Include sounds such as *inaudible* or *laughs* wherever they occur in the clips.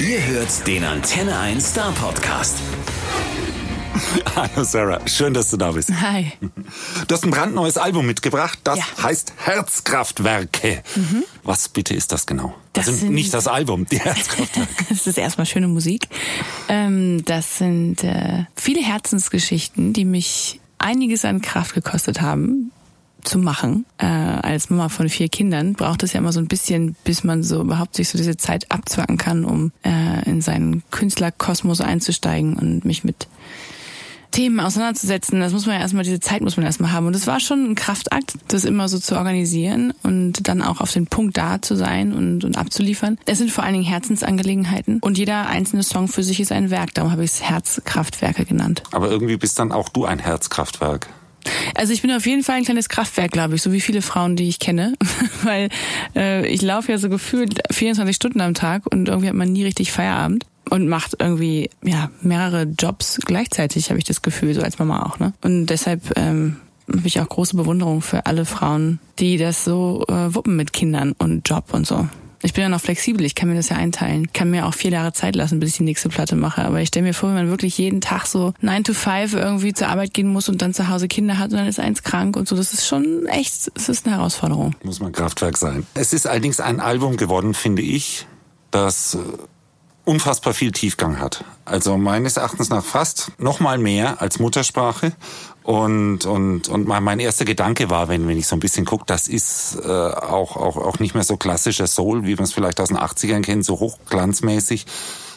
Ihr hört den Antenne 1 Star Podcast. *laughs* Hallo Sarah, schön, dass du da bist. Hi. Du hast ein brandneues Album mitgebracht, das Ja. heißt Herzkraftwerke. Was bitte ist das genau? Das also sind- nicht das Album, die *laughs* Herzkraftwerke. Das ist erstmal schöne Musik. Ähm, das sind äh, viele Herzensgeschichten, die mich einiges an Kraft gekostet haben zu machen. Äh, als Mama von vier Kindern braucht es ja immer so ein bisschen, bis man so überhaupt sich so diese Zeit abzwacken kann, um äh, in seinen Künstlerkosmos einzusteigen und mich mit Themen auseinanderzusetzen. Das muss man ja erstmal, diese Zeit muss man erstmal haben. Und es war schon ein Kraftakt, das immer so zu organisieren und dann auch auf den Punkt da zu sein und, und abzuliefern. Es sind vor allen Dingen Herzensangelegenheiten und jeder einzelne Song für sich ist ein Werk. Darum habe ich es Herzkraftwerke genannt. Aber irgendwie bist dann auch du ein Herzkraftwerk. Also ich bin auf jeden Fall ein kleines Kraftwerk, glaube ich, so wie viele Frauen, die ich kenne, *laughs* weil äh, ich laufe ja so gefühlt 24 Stunden am Tag und irgendwie hat man nie richtig Feierabend und macht irgendwie ja mehrere Jobs gleichzeitig, habe ich das Gefühl, so als Mama auch, ne? Und deshalb ähm, habe ich auch große Bewunderung für alle Frauen, die das so äh, wuppen mit Kindern und Job und so. Ich bin ja noch flexibel, ich kann mir das ja einteilen. Kann mir auch vier Jahre Zeit lassen, bis ich die nächste Platte mache. Aber ich stelle mir vor, wenn man wirklich jeden Tag so 9 to 5 irgendwie zur Arbeit gehen muss und dann zu Hause Kinder hat und dann ist eins krank und so, das ist schon echt, das ist eine Herausforderung. Muss man Kraftwerk sein. Es ist allerdings ein Album geworden, finde ich, das äh, unfassbar viel Tiefgang hat. Also meines Erachtens nach fast noch mal mehr als Muttersprache. Und, und, und mein, erster Gedanke war, wenn, wenn ich so ein bisschen gucke, das ist äh, auch, auch, auch nicht mehr so klassischer Soul, wie man es vielleicht aus den 80ern kennt, so hochglanzmäßig.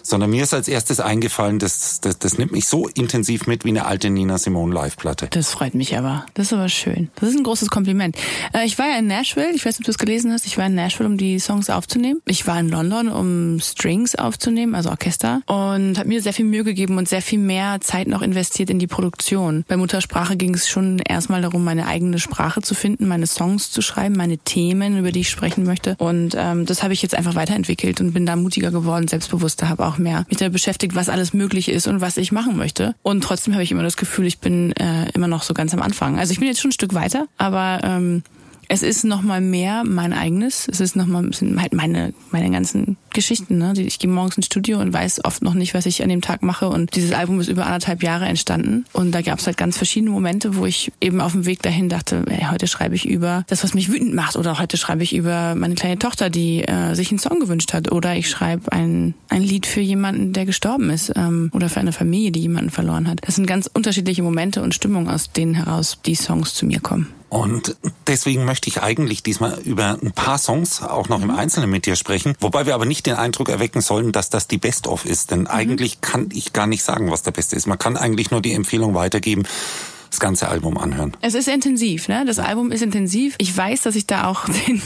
Sondern mir ist als erstes eingefallen, das, das, das nimmt mich so intensiv mit wie eine alte Nina Simone Live-Platte. Das freut mich aber. Das ist aber schön. Das ist ein großes Kompliment. Äh, ich war ja in Nashville, ich weiß nicht, ob du es gelesen hast, ich war in Nashville, um die Songs aufzunehmen. Ich war in London, um Strings aufzunehmen, also Orchester. Und habe mir sehr viel Mühe gegeben und sehr viel mehr Zeit noch investiert in die Produktion. Bei Muttersprache ging es schon erstmal darum, meine eigene Sprache zu finden, meine Songs zu schreiben, meine Themen, über die ich sprechen möchte. Und ähm, das habe ich jetzt einfach weiterentwickelt und bin da mutiger geworden, selbstbewusster, habe auch mehr mich damit beschäftigt, was alles möglich ist und was ich machen möchte. Und trotzdem habe ich immer das Gefühl, ich bin äh, immer noch so ganz am Anfang. Also ich bin jetzt schon ein Stück weiter, aber ähm, es ist noch mal mehr mein eigenes. Es ist noch mal es sind halt meine meine ganzen Geschichten. Ne? Ich gehe morgens ins Studio und weiß oft noch nicht, was ich an dem Tag mache. Und dieses Album ist über anderthalb Jahre entstanden. Und da gab es halt ganz verschiedene Momente, wo ich eben auf dem Weg dahin dachte, ey, heute schreibe ich über das, was mich wütend macht. Oder heute schreibe ich über meine kleine Tochter, die äh, sich einen Song gewünscht hat. Oder ich schreibe ein, ein Lied für jemanden, der gestorben ist. Ähm, oder für eine Familie, die jemanden verloren hat. Das sind ganz unterschiedliche Momente und Stimmungen, aus denen heraus die Songs zu mir kommen. Und deswegen möchte ich eigentlich diesmal über ein paar Songs auch noch im Einzelnen mit dir sprechen, wobei wir aber nicht den Eindruck erwecken sollen, dass das die Best-of ist, denn eigentlich kann ich gar nicht sagen, was der Beste ist. Man kann eigentlich nur die Empfehlung weitergeben, das ganze Album anhören. Es ist intensiv, ne? Das Album ist intensiv. Ich weiß, dass ich da auch *laughs* den,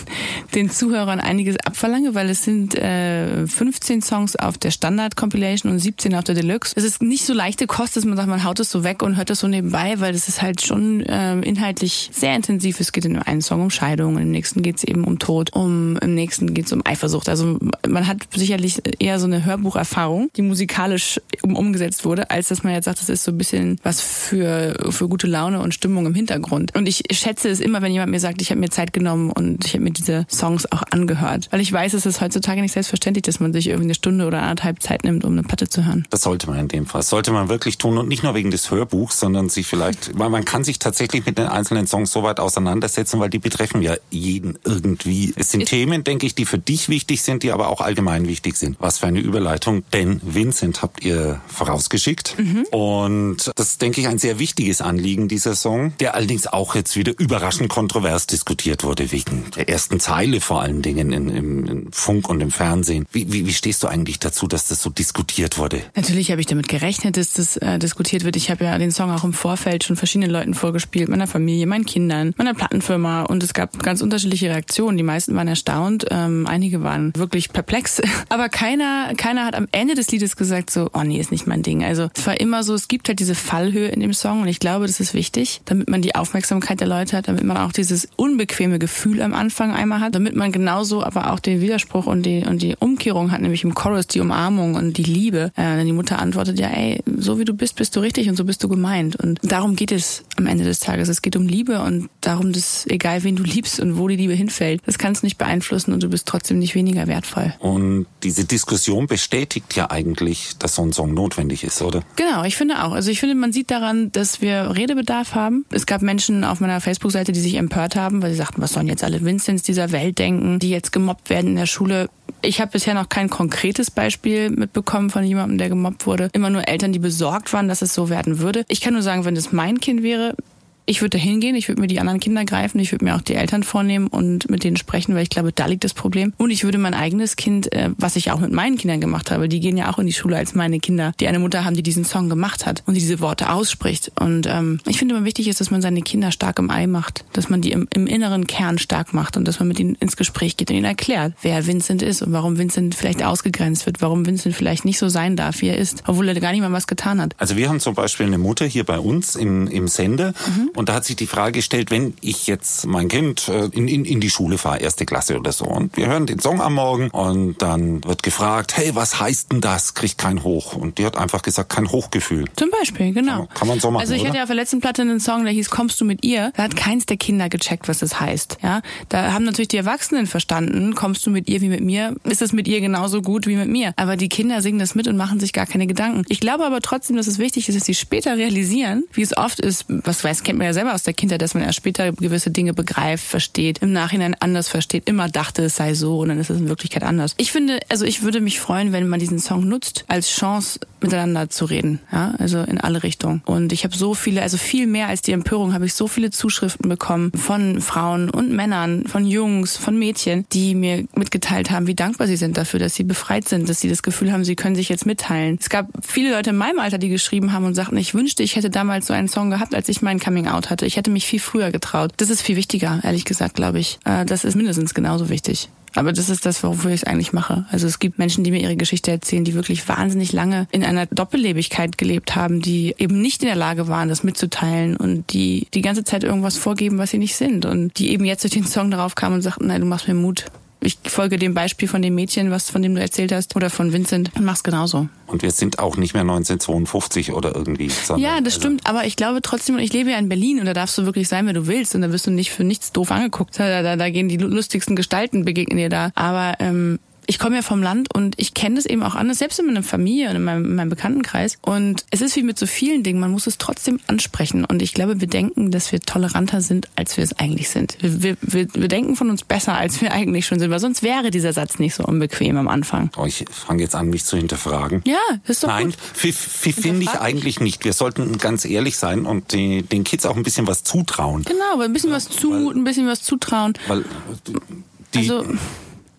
den Zuhörern einiges abverlange, weil es sind äh, 15 Songs auf der Standard-Compilation und 17 auf der Deluxe. Es ist nicht so leichte Kost, dass man sagt, man haut es so weg und hört es so nebenbei, weil es ist halt schon ähm, inhaltlich sehr intensiv. Es geht in einem Song um Scheidung, im nächsten geht es eben um Tod, um im nächsten geht es um Eifersucht. Also man hat sicherlich eher so eine Hörbucherfahrung, die musikalisch um, umgesetzt wurde, als dass man jetzt sagt, das ist so ein bisschen was für, für gute Laune und Stimmung im Hintergrund. Und ich schätze es immer, wenn jemand mir sagt, ich habe mir Zeit genommen und ich habe mir diese Songs auch angehört. Weil ich weiß, es ist heutzutage nicht selbstverständlich, dass man sich irgendwie eine Stunde oder anderthalb Zeit nimmt, um eine Platte zu hören. Das sollte man in dem Fall. Das sollte man wirklich tun und nicht nur wegen des Hörbuchs, sondern sich vielleicht, *laughs* weil man kann sich tatsächlich mit den einzelnen Songs so weit auseinandersetzen, weil die betreffen ja jeden irgendwie. Es sind Ist- Themen, denke ich, die für dich wichtig sind, die aber auch allgemein wichtig sind. Was für eine Überleitung, denn Vincent habt ihr vorausgeschickt. Und das ist, denke ich, ein sehr wichtiges Anliegen, dieser Song, der allerdings auch jetzt wieder überraschend kontrovers diskutiert wurde, wegen der ersten Zeile vor allen Dingen in, im, im Funk und im Fernsehen. Wie, wie, wie stehst du eigentlich dazu, dass das so diskutiert wurde? Natürlich habe ich damit gerechnet, dass das äh, diskutiert wird. Ich habe ja den Song auch im Vorfeld schon verschiedenen Leuten vorgespielt, meiner Familie, meinen Kindern, meiner Plattenfirma und es gab ganz unterschiedliche Reaktionen. Die meisten waren erstaunt, ähm, einige waren wirklich perplex, *laughs* aber keiner, keiner hat am Ende des Liedes gesagt so, oh nee, ist nicht mein Ding. Also es war immer so, es gibt halt diese Fallhöhe in dem Song und ich glaube, das ist wichtig, damit man die Aufmerksamkeit der Leute hat, damit man auch dieses unbequeme Gefühl am Anfang einmal hat, damit man genauso aber auch den Widerspruch und die, und die Umkehrung hat, nämlich im Chorus die Umarmung und die Liebe. Äh, die Mutter antwortet ja, ey, so wie du bist, bist du richtig und so bist du gemeint. Und darum geht es am Ende des Tages. Es geht um Liebe und darum, dass egal wen du liebst und wo die Liebe hinfällt, das kannst du nicht beeinflussen und du bist trotzdem nicht weniger wertvoll. Und diese Diskussion bestätigt ja eigentlich, dass so ein Song notwendig ist, oder? Genau, ich finde auch. Also ich finde, man sieht daran, dass wir Redebedarf haben. Es gab Menschen auf meiner Facebook-Seite, die sich empört haben, weil sie sagten, was sollen jetzt alle Vincents dieser Welt denken, die jetzt gemobbt werden in der Schule. Ich habe bisher noch kein konkretes Beispiel mitbekommen von jemandem, der gemobbt wurde. Immer nur Eltern, die besorgt waren, dass es so werden würde. Ich kann nur sagen, wenn es mein Kind wäre, ich würde da hingehen, ich würde mir die anderen Kinder greifen, ich würde mir auch die Eltern vornehmen und mit denen sprechen, weil ich glaube, da liegt das Problem. Und ich würde mein eigenes Kind, äh, was ich auch mit meinen Kindern gemacht habe, die gehen ja auch in die Schule als meine Kinder, die eine Mutter haben, die diesen Song gemacht hat und die diese Worte ausspricht. Und ähm, ich finde immer wichtig ist, dass man seine Kinder stark im Ei macht, dass man die im, im inneren Kern stark macht und dass man mit ihnen ins Gespräch geht und ihnen erklärt, wer Vincent ist und warum Vincent vielleicht ausgegrenzt wird, warum Vincent vielleicht nicht so sein darf, wie er ist, obwohl er gar nicht mal was getan hat. Also wir haben zum Beispiel eine Mutter hier bei uns im, im Sender mhm. Und da hat sich die Frage gestellt, wenn ich jetzt mein Kind äh, in, in, in die Schule fahre, erste Klasse oder so, und wir hören den Song am Morgen und dann wird gefragt, hey, was heißt denn das? Kriegt kein Hoch. Und die hat einfach gesagt, kein Hochgefühl. Zum Beispiel, genau. Ja, kann man so machen. Also ich oder? hatte ja auf der letzten Platte einen Song, der hieß Kommst du mit ihr? Da hat keins der Kinder gecheckt, was das heißt. Ja, da haben natürlich die Erwachsenen verstanden, kommst du mit ihr wie mit mir? Ist es mit ihr genauso gut wie mit mir? Aber die Kinder singen das mit und machen sich gar keine Gedanken. Ich glaube aber trotzdem, dass es wichtig ist, dass sie später realisieren, wie es oft ist, was weiß, kennt man ja selber aus der Kindheit, dass man erst später gewisse Dinge begreift, versteht, im Nachhinein anders versteht, immer dachte, es sei so und dann ist es in Wirklichkeit anders. Ich finde, also ich würde mich freuen, wenn man diesen Song nutzt, als Chance miteinander zu reden, ja, also in alle Richtungen. Und ich habe so viele, also viel mehr als die Empörung, habe ich so viele Zuschriften bekommen von Frauen und Männern, von Jungs, von Mädchen, die mir mitgeteilt haben, wie dankbar sie sind dafür, dass sie befreit sind, dass sie das Gefühl haben, sie können sich jetzt mitteilen. Es gab viele Leute in meinem Alter, die geschrieben haben und sagten, ich wünschte, ich hätte damals so einen Song gehabt, als ich mein Coming Out hatte. Ich hätte mich viel früher getraut. Das ist viel wichtiger, ehrlich gesagt, glaube ich. Äh, das ist mindestens genauso wichtig. Aber das ist das, wofür ich es eigentlich mache. Also es gibt Menschen, die mir ihre Geschichte erzählen, die wirklich wahnsinnig lange in einer Doppellebigkeit gelebt haben, die eben nicht in der Lage waren, das mitzuteilen und die die ganze Zeit irgendwas vorgeben, was sie nicht sind und die eben jetzt durch den Song darauf kamen und sagten, nein, du machst mir Mut. Ich folge dem Beispiel von dem Mädchen, was von dem du erzählt hast, oder von Vincent und mach's genauso. Und wir sind auch nicht mehr 1952 oder irgendwie. Ja, das also stimmt. Aber ich glaube trotzdem, ich lebe ja in Berlin und da darfst du wirklich sein, wer du willst. Und da wirst du nicht für nichts doof angeguckt. Da, da, da gehen die lustigsten Gestalten begegnen dir da. Aber ähm, ich komme ja vom Land und ich kenne das eben auch anders, selbst in meiner Familie und in meinem, in meinem Bekanntenkreis. Und es ist wie mit so vielen Dingen, man muss es trotzdem ansprechen. Und ich glaube, wir denken, dass wir toleranter sind, als wir es eigentlich sind. Wir, wir, wir denken von uns besser, als wir eigentlich schon sind, weil sonst wäre dieser Satz nicht so unbequem am Anfang. Oh, ich fange jetzt an, mich zu hinterfragen. Ja, ist doch Nein, gut. finde ich eigentlich nicht. Wir sollten ganz ehrlich sein und die, den Kids auch ein bisschen was zutrauen. Genau, ein bisschen was zumuten, ein bisschen was zutrauen. Weil die, Also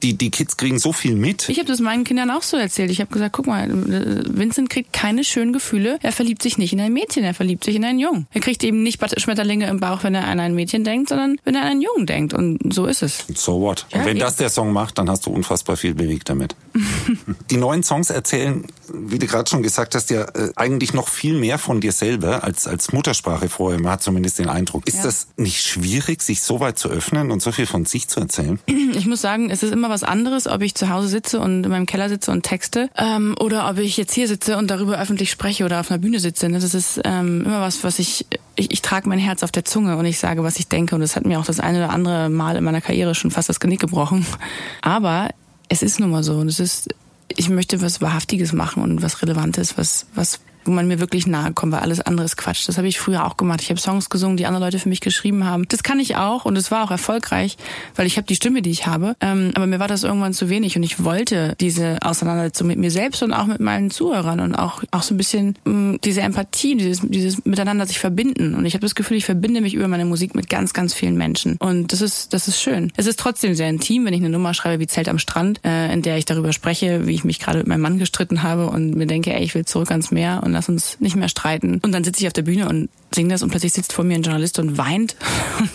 die, die Kids kriegen so viel mit. Ich habe das meinen Kindern auch so erzählt. Ich habe gesagt, guck mal, Vincent kriegt keine schönen Gefühle. Er verliebt sich nicht in ein Mädchen, er verliebt sich in einen Jungen. Er kriegt eben nicht Schmetterlinge im Bauch, wenn er an ein Mädchen denkt, sondern wenn er an einen Jungen denkt. Und so ist es. So what? Ja, Und wenn eben. das der Song macht, dann hast du unfassbar viel bewegt damit. *laughs* die neuen Songs erzählen, wie du gerade schon gesagt hast, ja äh, eigentlich noch viel mehr von dir selber als als Muttersprache vorher. Man hat zumindest den Eindruck. Ist Ja. das nicht schwierig, sich so weit zu öffnen und so viel von sich zu erzählen? Ich muss sagen, es ist immer was anderes, ob ich zu Hause sitze und in meinem Keller sitze und texte ähm, oder ob ich jetzt hier sitze und darüber öffentlich spreche oder auf einer Bühne sitze. Ne? Das ist ähm, immer was, was ich, ich, ich trage mein Herz auf der Zunge und ich sage, was ich denke. Und das hat mir auch das eine oder andere Mal in meiner Karriere schon fast das Genick gebrochen. *laughs* Aber es ist nun mal so und es ist, ich möchte was Wahrhaftiges machen und was Relevantes, was, was wo man mir wirklich nahe kommt, weil alles andere ist Quatsch. Das habe ich früher auch gemacht. Ich habe Songs gesungen, die andere Leute für mich geschrieben haben. Das kann ich auch und es war auch erfolgreich, weil ich habe die Stimme, die ich habe. Ähm, aber mir war das irgendwann zu wenig und ich wollte diese Auseinandersetzung mit mir selbst und auch mit meinen Zuhörern und auch auch so ein bisschen mh, diese Empathie, dieses dieses miteinander sich verbinden. Und ich habe das Gefühl, ich verbinde mich über meine Musik mit ganz ganz vielen Menschen und das ist das ist schön. Es ist trotzdem sehr intim, wenn ich eine Nummer schreibe wie Zelt am Strand, äh, in der ich darüber spreche, wie ich mich gerade mit meinem Mann gestritten habe und mir denke, ey, ich will zurück ans Meer und lass uns nicht mehr streiten. Und dann sitze ich auf der Bühne und singe das und plötzlich sitzt vor mir ein Journalist und weint. *laughs* Und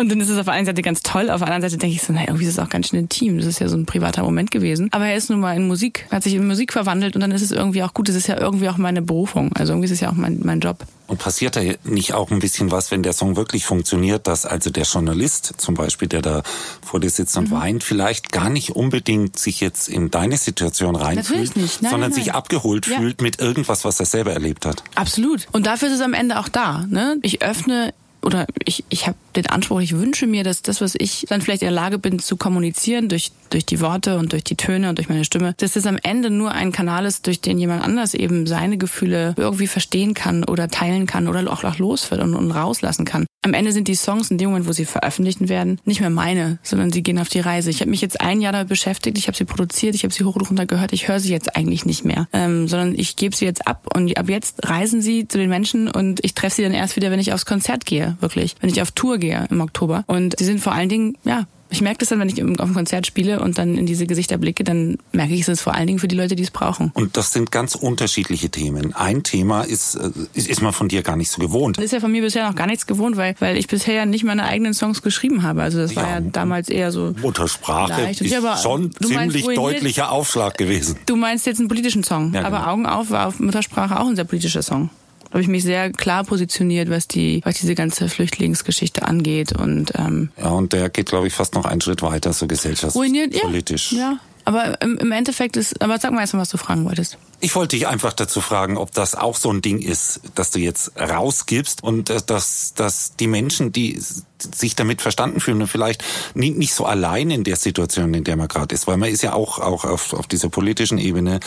Und dann ist es auf der einen Seite ganz toll, auf der anderen Seite denke ich so, naja, irgendwie ist es auch ganz schön intim. Das ist ja so ein privater Moment gewesen. Aber er ist nun mal in Musik, hat sich in Musik verwandelt und dann ist es irgendwie auch gut. Das ist ja irgendwie auch meine Berufung. Also irgendwie ist es ja auch mein, mein Job. Und passiert da nicht auch ein bisschen was, wenn der Song wirklich funktioniert, dass also der Journalist zum Beispiel, der da vor dir sitzt und mhm. weint, vielleicht gar nicht unbedingt sich jetzt in deine Situation reinfühlt, nein, sondern nein, nein. sich abgeholt ja. fühlt mit irgendwas, was er selber erlebt hat. Absolut. Und dafür ist es am Ende auch da. Ne? Ich öffne oder ich, ich habe den Anspruch, ich wünsche mir, dass das, was ich dann vielleicht in der Lage bin zu kommunizieren durch, durch die Worte und durch die Töne und durch meine Stimme, dass das am Ende nur ein Kanal ist, durch den jemand anders eben seine Gefühle irgendwie verstehen kann oder teilen kann oder auch, los wird und, und rauslassen kann. Am Ende sind die Songs in dem Moment, wo sie veröffentlicht werden, nicht mehr meine, sondern sie gehen auf die Reise. Ich habe mich jetzt ein Jahr damit beschäftigt, ich habe sie produziert, ich habe sie hoch und runter gehört, ich höre sie jetzt eigentlich nicht mehr, ähm, sondern ich gebe sie jetzt ab und ab jetzt reisen sie zu den Menschen und ich treffe sie dann erst wieder, wenn ich aufs Konzert gehe, wirklich, wenn ich auf Tour gehe im Oktober. Und sie sind vor allen Dingen, ja, ich merke das dann, wenn ich auf einem Konzert spiele und dann in diese Gesichter blicke, dann merke ich es ist vor allen Dingen für die Leute, die es brauchen. Und das sind ganz unterschiedliche Themen. Ein Thema ist, äh, ist, ist man von dir gar nicht so gewohnt. Das ist ja von mir bisher noch gar nichts gewohnt, weil, weil ich bisher ja nicht meine eigenen Songs geschrieben habe. Also das ja, war ja damals eher so. Muttersprache ist ja, schon ziemlich deutlicher Aufschlag gewesen. Du meinst jetzt einen politischen Song. Ja, aber genau. Augen auf war auf Muttersprache auch ein sehr politischer Song habe ich mich sehr klar positioniert, was die, was diese ganze Flüchtlingsgeschichte angeht und ähm, ja und der geht glaube ich fast noch einen Schritt weiter so gesellschaftspolitisch. Ja, ja. Aber im, im Endeffekt ist, aber sag mal erst mal, was du fragen wolltest. Ich wollte dich einfach dazu fragen, ob das auch so ein Ding ist, dass du jetzt rausgibst und äh, dass, dass die Menschen, die sich damit verstanden fühlen und vielleicht nicht, nicht so allein in der Situation, in der man gerade ist, weil man ist ja auch, auch auf, auf dieser politischen Ebene,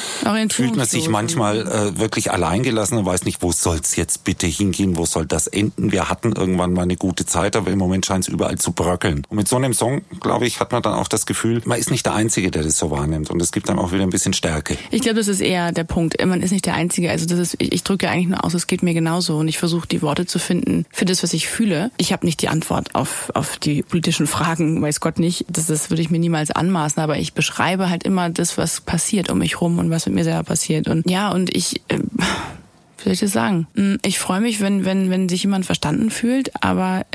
fühlt man sich manchmal äh, wirklich alleingelassen und weiß nicht, wo soll's jetzt bitte hingehen, wo soll das enden. Wir hatten irgendwann mal eine gute Zeit, aber im Moment scheint es überall zu bröckeln. Und mit so einem Song, glaube ich, hat man dann auch das Gefühl, man ist nicht der Einzige, der das so wahrnimmt und es gibt dann auch wieder ein bisschen Stärke. Ich glaube, das ist eher der Punkt. Man ist nicht der Einzige. Also das ist, ich, ich drücke eigentlich nur aus, es geht mir genauso und ich versuche die Worte zu finden für das, was ich fühle. Ich habe nicht die Antwort auf, auf die politischen Fragen, weiß Gott nicht. Das, das würde ich mir niemals anmaßen, aber ich beschreibe halt immer das, was passiert um mich rum und was mit mir selber passiert. Und ja, und ich. Äh, wie soll ich das sagen? Hm, ich freue mich, wenn, wenn, wenn sich jemand verstanden fühlt, aber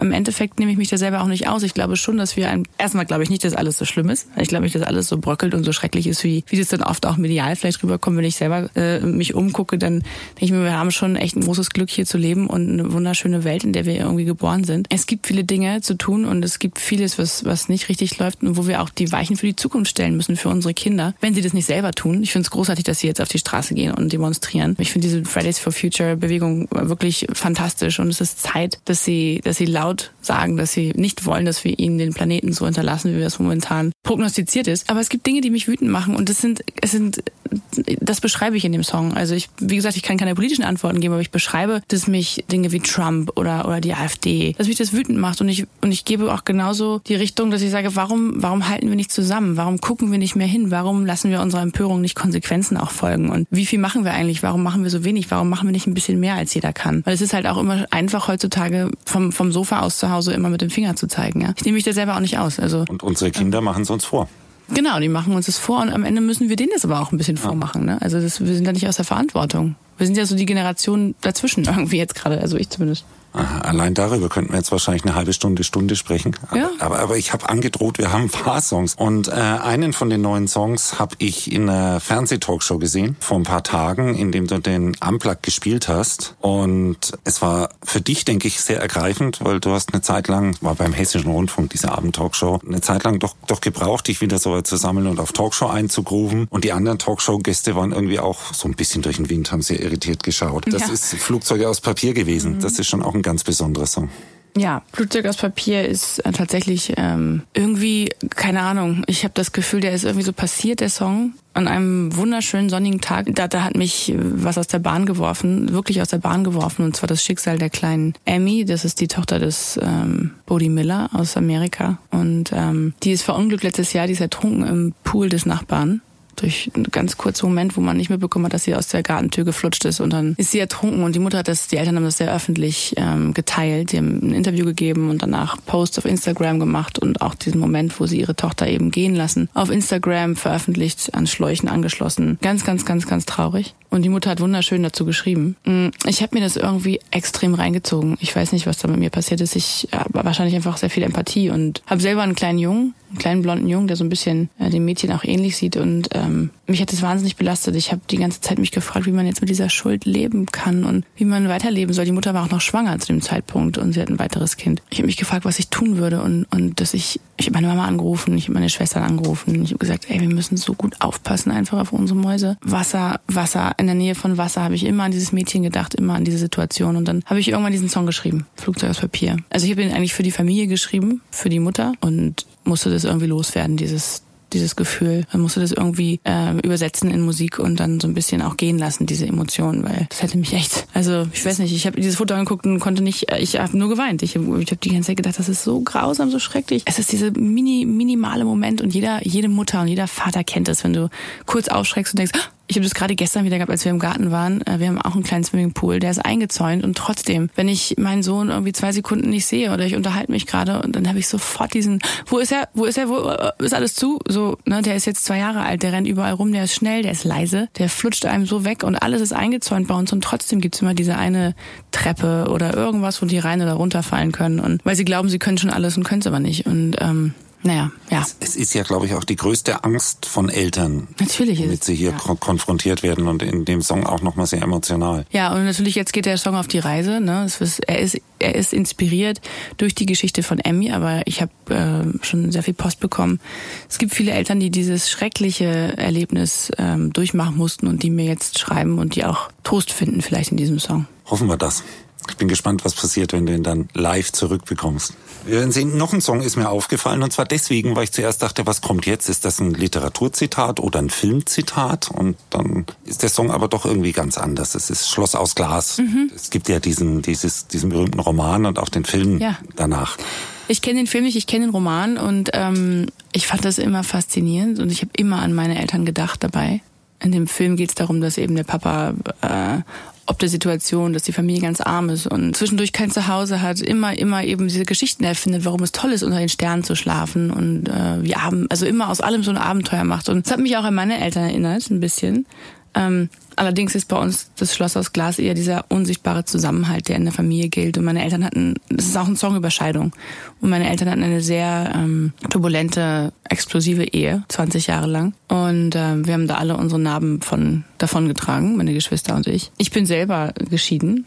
im Endeffekt nehme ich mich da selber auch nicht aus. Ich glaube schon, dass wir ein, erstmal glaube ich nicht, dass alles so schlimm ist. Ich glaube nicht, dass alles so bröckelt und so schrecklich ist, wie, wie das dann oft auch medial vielleicht rüberkommt. Wenn ich selber äh, mich umgucke, dann denke ich mir, wir haben schon echt ein großes Glück hier zu leben und eine wunderschöne Welt, in der wir irgendwie geboren sind. Es gibt viele Dinge zu tun und es gibt vieles, was, was nicht richtig läuft und wo wir auch die Weichen für die Zukunft stellen müssen für unsere Kinder, wenn sie das nicht selber tun. Ich finde es großartig, dass sie jetzt auf die Straße gehen und demonstrieren. Ich finde diese Fridays for Future Bewegung wirklich fantastisch und es ist Zeit, dass sie, dass sie laut sagen, dass sie nicht wollen, dass wir ihnen den Planeten so hinterlassen, wie das momentan prognostiziert ist. Aber es gibt Dinge, die mich wütend machen und das sind, es sind, das beschreibe ich in dem Song. Also ich, wie gesagt, ich kann keine politischen Antworten geben, aber ich beschreibe, dass mich Dinge wie Trump oder, oder die AfD, dass mich das wütend macht und ich, und ich gebe auch genauso die Richtung, dass ich sage, warum, warum halten wir nicht zusammen? Warum gucken wir nicht mehr hin? Warum lassen wir unserer Empörung nicht Konsequenzen auch folgen? Und wie viel machen wir eigentlich? Warum machen wir so wenig? Warum machen wir nicht ein bisschen mehr, als jeder kann? Weil es ist halt auch immer einfach heutzutage vom, vom Sofa aus zu Hause immer mit dem Finger zu zeigen. Ja? Ich nehme mich da selber auch nicht aus. Also, und unsere Kinder machen es uns vor. Genau, die machen uns das vor und am Ende müssen wir denen das aber auch ein bisschen vormachen. Ne? Also das, wir sind da nicht aus der Verantwortung. Wir sind ja so die Generation dazwischen *laughs* irgendwie jetzt gerade, also ich zumindest. Allein darüber könnten wir jetzt wahrscheinlich eine halbe Stunde, Stunde sprechen. Ja. Aber, aber ich habe angedroht, wir haben ein paar Songs. Und äh, einen von den neuen Songs habe ich in einer Fernsehtalkshow gesehen, vor ein paar Tagen, in dem du den Unplugged gespielt hast. Und es war für dich, denke ich, sehr ergreifend, weil du hast eine Zeit lang, war beim Hessischen Rundfunk, diese Abend-Talkshow, eine Zeit lang doch, doch gebraucht, dich wieder so zu sammeln und auf Talkshow einzugrufen. Und die anderen Talkshow-Gäste waren irgendwie auch so ein bisschen durch den Wind, haben sehr irritiert geschaut. Das ja. ist Flugzeuge aus Papier gewesen. Mhm. Das ist schon auch ein ganz besonderer Song. Ja, Flugzeug aus Papier ist äh, tatsächlich ähm, irgendwie, keine Ahnung, ich habe das Gefühl, der ist irgendwie so passiert, der Song, an einem wunderschönen sonnigen Tag. Da, da hat mich äh, was aus der Bahn geworfen, wirklich aus der Bahn geworfen, und zwar das Schicksal der kleinen Amy. Das ist die Tochter des ähm, Bodie Miller aus Amerika. Und ähm, die ist verunglückt letztes Jahr, die ist ertrunken im Pool des Nachbarn durch einen ganz kurzen Moment, wo man nicht mitbekommen hat, dass sie aus der Gartentür geflutscht ist und dann ist sie ertrunken und die Mutter hat das, die Eltern haben das sehr öffentlich ähm, geteilt. Sie haben ein Interview gegeben und danach Posts auf Instagram gemacht und auch diesen Moment, wo sie ihre Tochter eben gehen lassen, auf Instagram veröffentlicht, an Schläuchen angeschlossen. Ganz, ganz, ganz, ganz traurig. Und die Mutter hat wunderschön dazu geschrieben. Mm, ich habe mir das irgendwie extrem reingezogen. Ich weiß nicht, was da mit mir passiert ist. Ich habe wahrscheinlich einfach sehr viel Empathie und habe selber einen kleinen Jungen, einen kleinen blonden Jungen, der so ein bisschen äh, dem Mädchen auch ähnlich sieht. Und ähm, mich hat das wahnsinnig belastet. Ich habe die ganze Zeit mich gefragt, wie man jetzt mit dieser Schuld leben kann und wie man weiterleben soll. Die Mutter war auch noch schwanger zu dem Zeitpunkt und sie hat ein weiteres Kind. Ich habe mich gefragt, was ich tun würde und, und dass ich, ich habe meine Mama angerufen, ich habe meine Schwestern angerufen. Ich habe gesagt, ey, wir müssen so gut aufpassen einfach auf unsere Mäuse. Wasser, Wasser, in der Nähe von Wasser habe ich immer an dieses Mädchen gedacht, immer an diese Situation. Und dann habe ich irgendwann diesen Song geschrieben, Flugzeug aus Papier. Also ich habe ihn eigentlich für die Familie geschrieben, für die Mutter und musste das irgendwie loswerden, dieses dieses Gefühl. Man musste das irgendwie äh, übersetzen in Musik und dann so ein bisschen auch gehen lassen, diese Emotionen, weil das hätte mich echt, also ich weiß nicht, ich habe dieses Foto angeguckt und konnte nicht, äh, ich habe nur geweint. Ich habe ich hab die ganze Zeit gedacht, das ist so grausam, so schrecklich. Es ist dieser mini, minimale Moment und jeder, jede Mutter und jeder Vater kennt es, wenn du kurz aufschreckst und denkst, ich habe das gerade gestern wieder gehabt, als wir im Garten waren. Äh, wir haben auch einen kleinen Swimmingpool, der ist eingezäunt und trotzdem, wenn ich meinen Sohn irgendwie zwei Sekunden nicht sehe oder ich unterhalte mich gerade und dann habe ich sofort diesen, wo ist er, wo ist er, wo äh, ist alles zu? So, ne, der ist jetzt zwei Jahre alt, der rennt überall rum, der ist schnell, der ist leise, der flutscht einem so weg und alles ist eingezäunt bei uns und trotzdem gibt's immer diese eine Treppe oder irgendwas, wo die rein oder runterfallen können und weil sie glauben, sie können schon alles und können es aber nicht und ähm, naja, ja. Es ist ja, glaube ich, auch die größte Angst von Eltern. Natürlich Damit sie hier ja. konfrontiert werden und in dem Song auch nochmal sehr emotional. Ja, und natürlich jetzt geht der Song auf die Reise. Ne? Ist, er, ist, er ist inspiriert durch die Geschichte von Emmy, aber ich habe äh, schon sehr viel Post bekommen. Es gibt viele Eltern, die dieses schreckliche Erlebnis ähm, durchmachen mussten und die mir jetzt schreiben und die auch Trost finden vielleicht in diesem Song. Hoffen wir das. Ich bin gespannt, was passiert, wenn du ihn dann live zurückbekommst. Wir werden sehen, noch ein Song ist mir aufgefallen und zwar deswegen, weil ich zuerst dachte, was kommt jetzt? Ist das ein Literaturzitat oder ein Filmzitat? Und dann ist der Song aber doch irgendwie ganz anders. Es ist Schloss aus Glas. Mhm. Es gibt ja diesen, dieses, diesen berühmten Roman und auch den Film ja. danach. Ich kenne den Film nicht, ich kenne den Roman und ähm, ich fand das immer faszinierend und ich habe immer an meine Eltern gedacht dabei. In dem Film geht es darum, dass eben der Papa äh, ob der Situation, dass die Familie ganz arm ist und zwischendurch kein Zuhause hat, immer, immer eben diese Geschichten erfindet, warum es toll ist, unter den Sternen zu schlafen und äh, wie Abend, also immer aus allem so ein Abenteuer macht. Und es hat mich auch an meine Eltern erinnert, ein bisschen. Ähm, allerdings ist bei uns das Schloss aus Glas eher dieser unsichtbare Zusammenhalt, der in der Familie gilt. Und meine Eltern hatten, das ist auch ein Song über Scheidung. Und meine Eltern hatten eine sehr ähm, turbulente, explosive Ehe, 20 Jahre lang. Und ähm, wir haben da alle unsere Narben von davon getragen, meine Geschwister und ich. Ich bin selber geschieden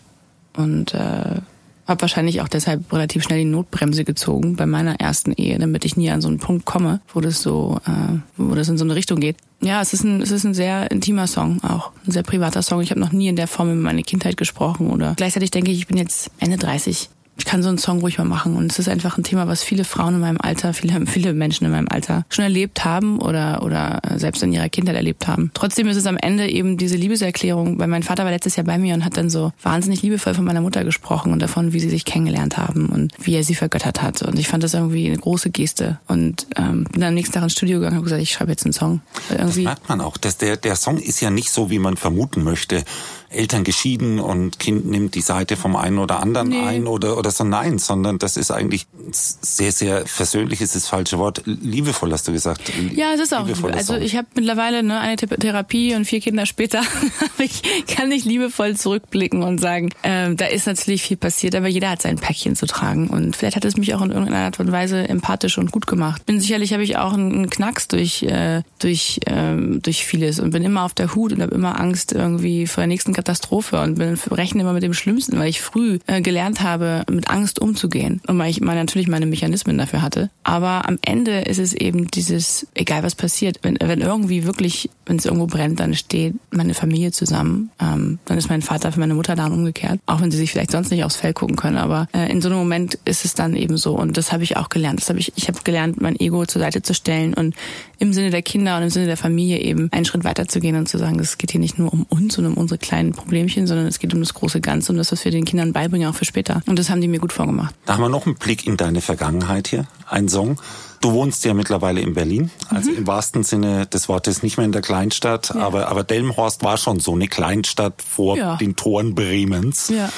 und äh, habe wahrscheinlich auch deshalb relativ schnell die Notbremse gezogen bei meiner ersten Ehe, damit ich nie an so einen Punkt komme, wo das so, äh, wo das in so eine Richtung geht. Ja, es ist ein, es ist ein sehr intimer Song, auch ein sehr privater Song. Ich habe noch nie in der Form über meine Kindheit gesprochen oder gleichzeitig denke ich, ich bin jetzt Ende 30 ich kann so einen Song ruhig mal machen. Und es ist einfach ein Thema, was viele Frauen in meinem Alter, viele, viele Menschen in meinem Alter schon erlebt haben oder, oder selbst in ihrer Kindheit erlebt haben. Trotzdem ist es am Ende eben diese Liebeserklärung, weil mein Vater war letztes Jahr bei mir und hat dann so wahnsinnig liebevoll von meiner Mutter gesprochen und davon, wie sie sich kennengelernt haben und wie er sie vergöttert hat. Und ich fand das irgendwie eine große Geste. Und ähm, bin dann am nächsten Tag ins Studio gegangen und habe gesagt, ich schreibe jetzt einen Song. Irgendwie das merkt man auch. Dass der, der Song ist ja nicht so, wie man vermuten möchte. Eltern geschieden und Kind nimmt die Seite vom einen oder anderen nee. ein oder, oder so. Nein, sondern das ist eigentlich sehr, sehr versöhnlich ist das falsche Wort. Liebevoll hast du gesagt. Ja, es ist auch. Liebe. Also ich habe mittlerweile ne, eine Therapie und vier Kinder später *laughs* ich, kann ich liebevoll zurückblicken und sagen, ähm, da ist natürlich viel passiert, aber jeder hat sein Päckchen zu tragen und vielleicht hat es mich auch in irgendeiner Art und Weise empathisch und gut gemacht. Bin sicherlich habe ich auch einen Knacks durch äh, durch ähm, durch vieles und bin immer auf der Hut und habe immer Angst irgendwie vor der nächsten Katastrophe und bin, rechne immer mit dem Schlimmsten, weil ich früh äh, gelernt habe, mit Angst umzugehen und weil ich mal natürlich meine Mechanismen dafür hatte. Aber am Ende ist es eben dieses, egal was passiert, wenn, wenn irgendwie wirklich, wenn es irgendwo brennt, dann steht meine Familie zusammen. Ähm, dann ist mein Vater für meine Mutter da und umgekehrt. Auch wenn sie sich vielleicht sonst nicht aufs Feld gucken können. Aber äh, in so einem Moment ist es dann eben so. Und das habe ich auch gelernt. Das habe ich, ich habe gelernt, mein Ego zur Seite zu stellen und im Sinne der Kinder und im Sinne der Familie eben einen Schritt weiter zu gehen und zu sagen, es geht hier nicht nur um uns und um unsere kleinen Problemchen, sondern es geht um das große Ganze, um das, was wir den Kindern beibringen, auch für später. Und das haben die mir gut vorgemacht. Da haben wir noch einen Blick in deine Vergangenheit hier. Ein Song. Du wohnst ja mittlerweile in Berlin, also mhm. im wahrsten Sinne des Wortes nicht mehr in der Kleinstadt, ja. aber, aber Delmenhorst war schon so eine Kleinstadt vor ja. den Toren Bremens. Ja.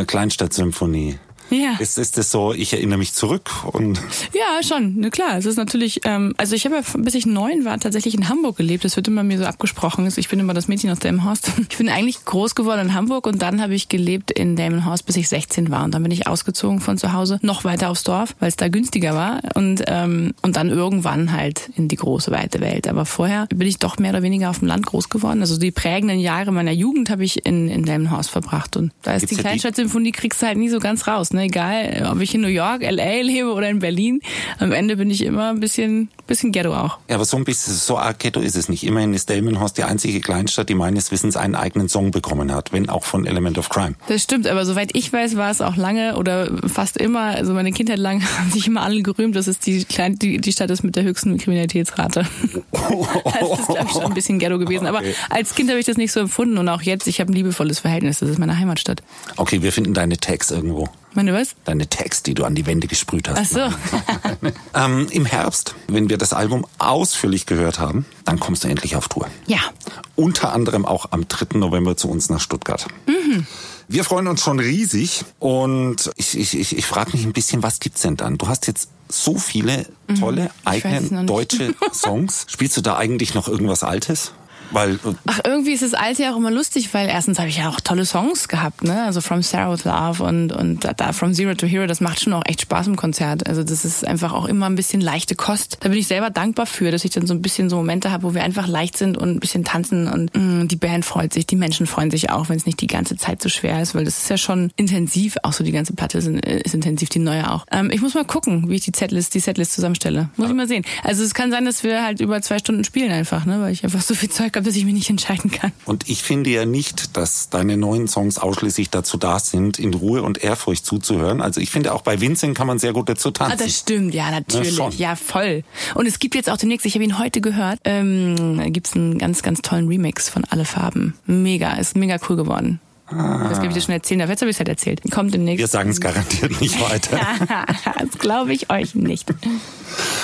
Äh, Kleinstadtsymphonie. Ja. Ist, ist das so, ich erinnere mich zurück und. Ja, schon, ne, klar. Es ist natürlich, ähm, also ich habe ja, bis ich neun war, tatsächlich in Hamburg gelebt. Das wird immer mir so abgesprochen. Ich bin immer das Mädchen aus Delmenhorst. *laughs* Ich bin eigentlich groß geworden in Hamburg und dann habe ich gelebt in Delmenhorst, bis ich 16 war. Und dann bin ich ausgezogen von zu Hause noch weiter aufs Dorf, weil es da günstiger war. Und, ähm, und dann irgendwann halt in die große, weite Welt. Aber vorher bin ich doch mehr oder weniger auf dem Land groß geworden. Also die prägenden Jahre meiner Jugend habe ich in, in Delmenhorst verbracht. Und da ist Gibt's die Kleinstadtsymphonie, kriegst du halt nie so ganz raus. Ne? Egal, ob ich in New York, LA lebe oder in Berlin. Am Ende bin ich immer ein bisschen, bisschen Ghetto auch. Ja, aber so ein bisschen, so arg Ghetto ist es nicht. Immerhin ist Delmenhorst die einzige Kleinstadt, die meines Wissens einen eigenen Song bekommen hat, wenn auch von Element of Crime. Das stimmt, aber soweit ich weiß, war es auch lange oder fast immer, also meine Kindheit lang, *laughs* haben sich immer alle gerühmt, dass es die, Klein, die, die Stadt ist mit der höchsten Kriminalitätsrate. *laughs* das ist, glaube ich, schon ein bisschen Ghetto gewesen. Aber okay. als Kind habe ich das nicht so empfunden und auch jetzt, ich habe ein liebevolles Verhältnis. Das ist meine Heimatstadt. Okay, wir finden deine Tags irgendwo. Meine was? Deine Text, die du an die Wände gesprüht hast. Ach so. *laughs* ähm, Im Herbst, wenn wir das Album ausführlich gehört haben, dann kommst du endlich auf Tour. Ja. Unter anderem auch am 3. November zu uns nach Stuttgart. Mhm. Wir freuen uns schon riesig und ich, ich, ich, ich frage mich ein bisschen, was gibt's denn dann? Du hast jetzt so viele mhm. tolle mhm. eigene deutsche *laughs* Songs. Spielst du da eigentlich noch irgendwas Altes? Weil, äh, Ach, irgendwie ist das alte ja auch immer lustig, weil erstens habe ich ja auch tolle Songs gehabt, ne? Also From Sarah with Love und, und da From Zero to Hero, das macht schon auch echt Spaß im Konzert. Also das ist einfach auch immer ein bisschen leichte Kost. Da bin ich selber dankbar für, dass ich dann so ein bisschen so Momente habe, wo wir einfach leicht sind und ein bisschen tanzen und mh, mm, die Band freut sich, die Menschen freuen sich auch, wenn es nicht die ganze Zeit so schwer ist, weil das ist ja schon intensiv, auch so die ganze Platte ist, ist intensiv, die neue auch. Ähm, ich muss mal gucken, wie ich die Setlist, die Setlist zusammenstelle. Muss ich mal sehen. Also es kann sein, dass wir halt über zwei Stunden spielen einfach, ne? Weil ich einfach so viel Zeug habe, dass ich mich nicht entscheiden kann. Und ich finde ja nicht, dass deine neuen Songs ausschließlich dazu da sind, in Ruhe und Ehrfurcht zuzuhören. Also ich finde auch bei Vincent kann man sehr gut dazu tanzen. Ah, das stimmt, ja, natürlich. Ja, ja, voll. Und es gibt jetzt auch demnächst, ich habe ihn heute gehört, ähm, gibt es einen ganz, ganz tollen Remix von Alle Farben. Mega, ist mega cool geworden. Ah. Das kann ich dir schon erzählen, jetzt habe ich es halt erzählt. Kommt demnächst. Wir sagen es garantiert nicht weiter. *laughs* das glaube ich euch nicht.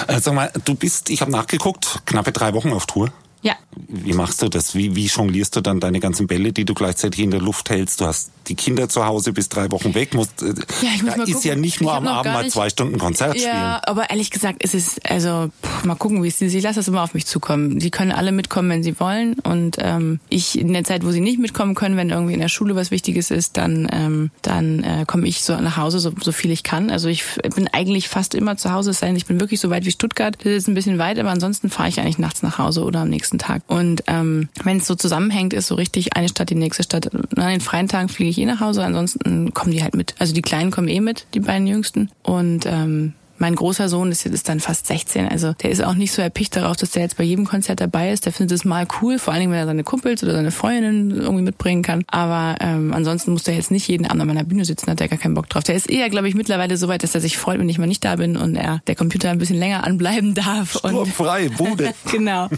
Äh, sag mal, du bist, ich habe nachgeguckt, knappe drei Wochen auf Tour. Ja. Wie machst du das? Wie, wie jonglierst du dann deine ganzen Bälle, die du gleichzeitig in der Luft hältst? Du hast die Kinder zu Hause bis drei Wochen weg. Musst, äh, ja, ich muss da mal ist ja nicht nur am Abend mal zwei Stunden Konzert ja, spielen. Ja, aber ehrlich gesagt ist es, also pff, mal gucken, wie es ist. Ich lasse das immer auf mich zukommen. Sie können alle mitkommen, wenn sie wollen. Und ähm, ich in der Zeit, wo sie nicht mitkommen können, wenn irgendwie in der Schule was Wichtiges ist, dann, ähm, dann äh, komme ich so nach Hause, so, so viel ich kann. Also ich bin eigentlich fast immer zu Hause, es sei denn, ich bin wirklich so weit wie Stuttgart. Das ist ein bisschen weit, aber ansonsten fahre ich eigentlich nachts nach Hause oder am nächsten Tag. Und ähm, wenn es so zusammenhängt, ist so richtig eine Stadt die nächste Stadt. An den freien Tagen fliege ich eh nach Hause, ansonsten kommen die halt mit. Also die Kleinen kommen eh mit, die beiden Jüngsten. Und ähm, mein großer Sohn ist, ist dann fast 16, also der ist auch nicht so erpicht darauf, dass der jetzt bei jedem Konzert dabei ist. Der findet es mal cool, vor allen Dingen, wenn er seine Kumpels oder seine Freundinnen irgendwie mitbringen kann. Aber ähm, ansonsten muss der jetzt nicht jeden Abend an meiner Bühne sitzen, hat der gar keinen Bock drauf. Der ist eher, glaube ich, mittlerweile so weit, dass er sich freut, wenn ich mal nicht da bin und er der Computer ein bisschen länger anbleiben darf. Sturmfrei, Bude. *laughs* genau.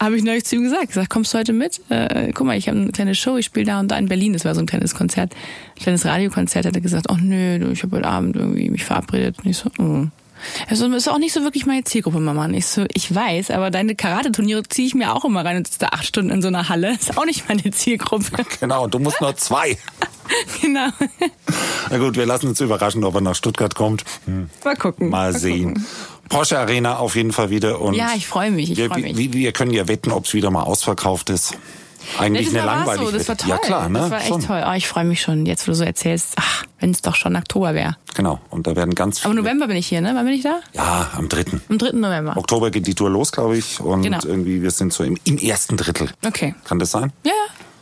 Habe ich neulich zu ihm gesagt, gesagt, kommst du heute mit? Äh, guck mal, ich habe eine kleine Show, ich spiele da und da in Berlin. Das war so ein kleines Konzert, ein kleines Radiokonzert. Hat er gesagt, oh nö, ich habe heute Abend irgendwie mich verabredet. Und ich so, oh. Also ist auch nicht so wirklich meine Zielgruppe, Mama. Ich so, ich weiß, aber deine Karate-Turniere ziehe ich mir auch immer rein und sitze da acht Stunden in so einer Halle. *laughs* Ist auch nicht meine Zielgruppe. *laughs* Genau, du musst nur zwei. *laughs* genau. Na gut, wir lassen uns überraschen, ob er nach Stuttgart kommt. Hm. Mal gucken. Mal, Mal sehen. Gucken. Porsche Arena auf jeden Fall wieder. Und ja, ich freue mich. Ich wir, freu mich. Wir, wir können ja wetten, ob es wieder mal ausverkauft ist. Eigentlich eine langweilige. So, das war toll. Ja klar, ne? Das war echt schon. toll. Oh, ich freue mich schon, jetzt wo du so erzählst. Ach, wenn es doch schon Oktober wäre. Genau. Und da werden ganz viele. Aber November bin ich hier, ne? Wann bin ich da? Ja, am 3. Am 3. November. Oktober geht die Tour los, glaube ich. Und genau. irgendwie, wir sind so im, im ersten Drittel. Okay. Kann das sein? Ja.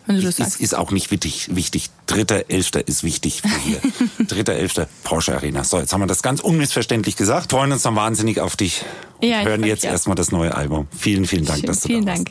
Wenn du das ist, sagst. ist auch nicht wichtig. wichtig. Dritter Elfter ist wichtig für hier. *laughs* Dritter Elfter Porsche Arena. So, jetzt haben wir das ganz unmissverständlich gesagt. Freuen uns dann wahnsinnig auf dich. Ja, hören jetzt erstmal das neue Album. Vielen, vielen Dank, Schön, dass du vielen da Dank.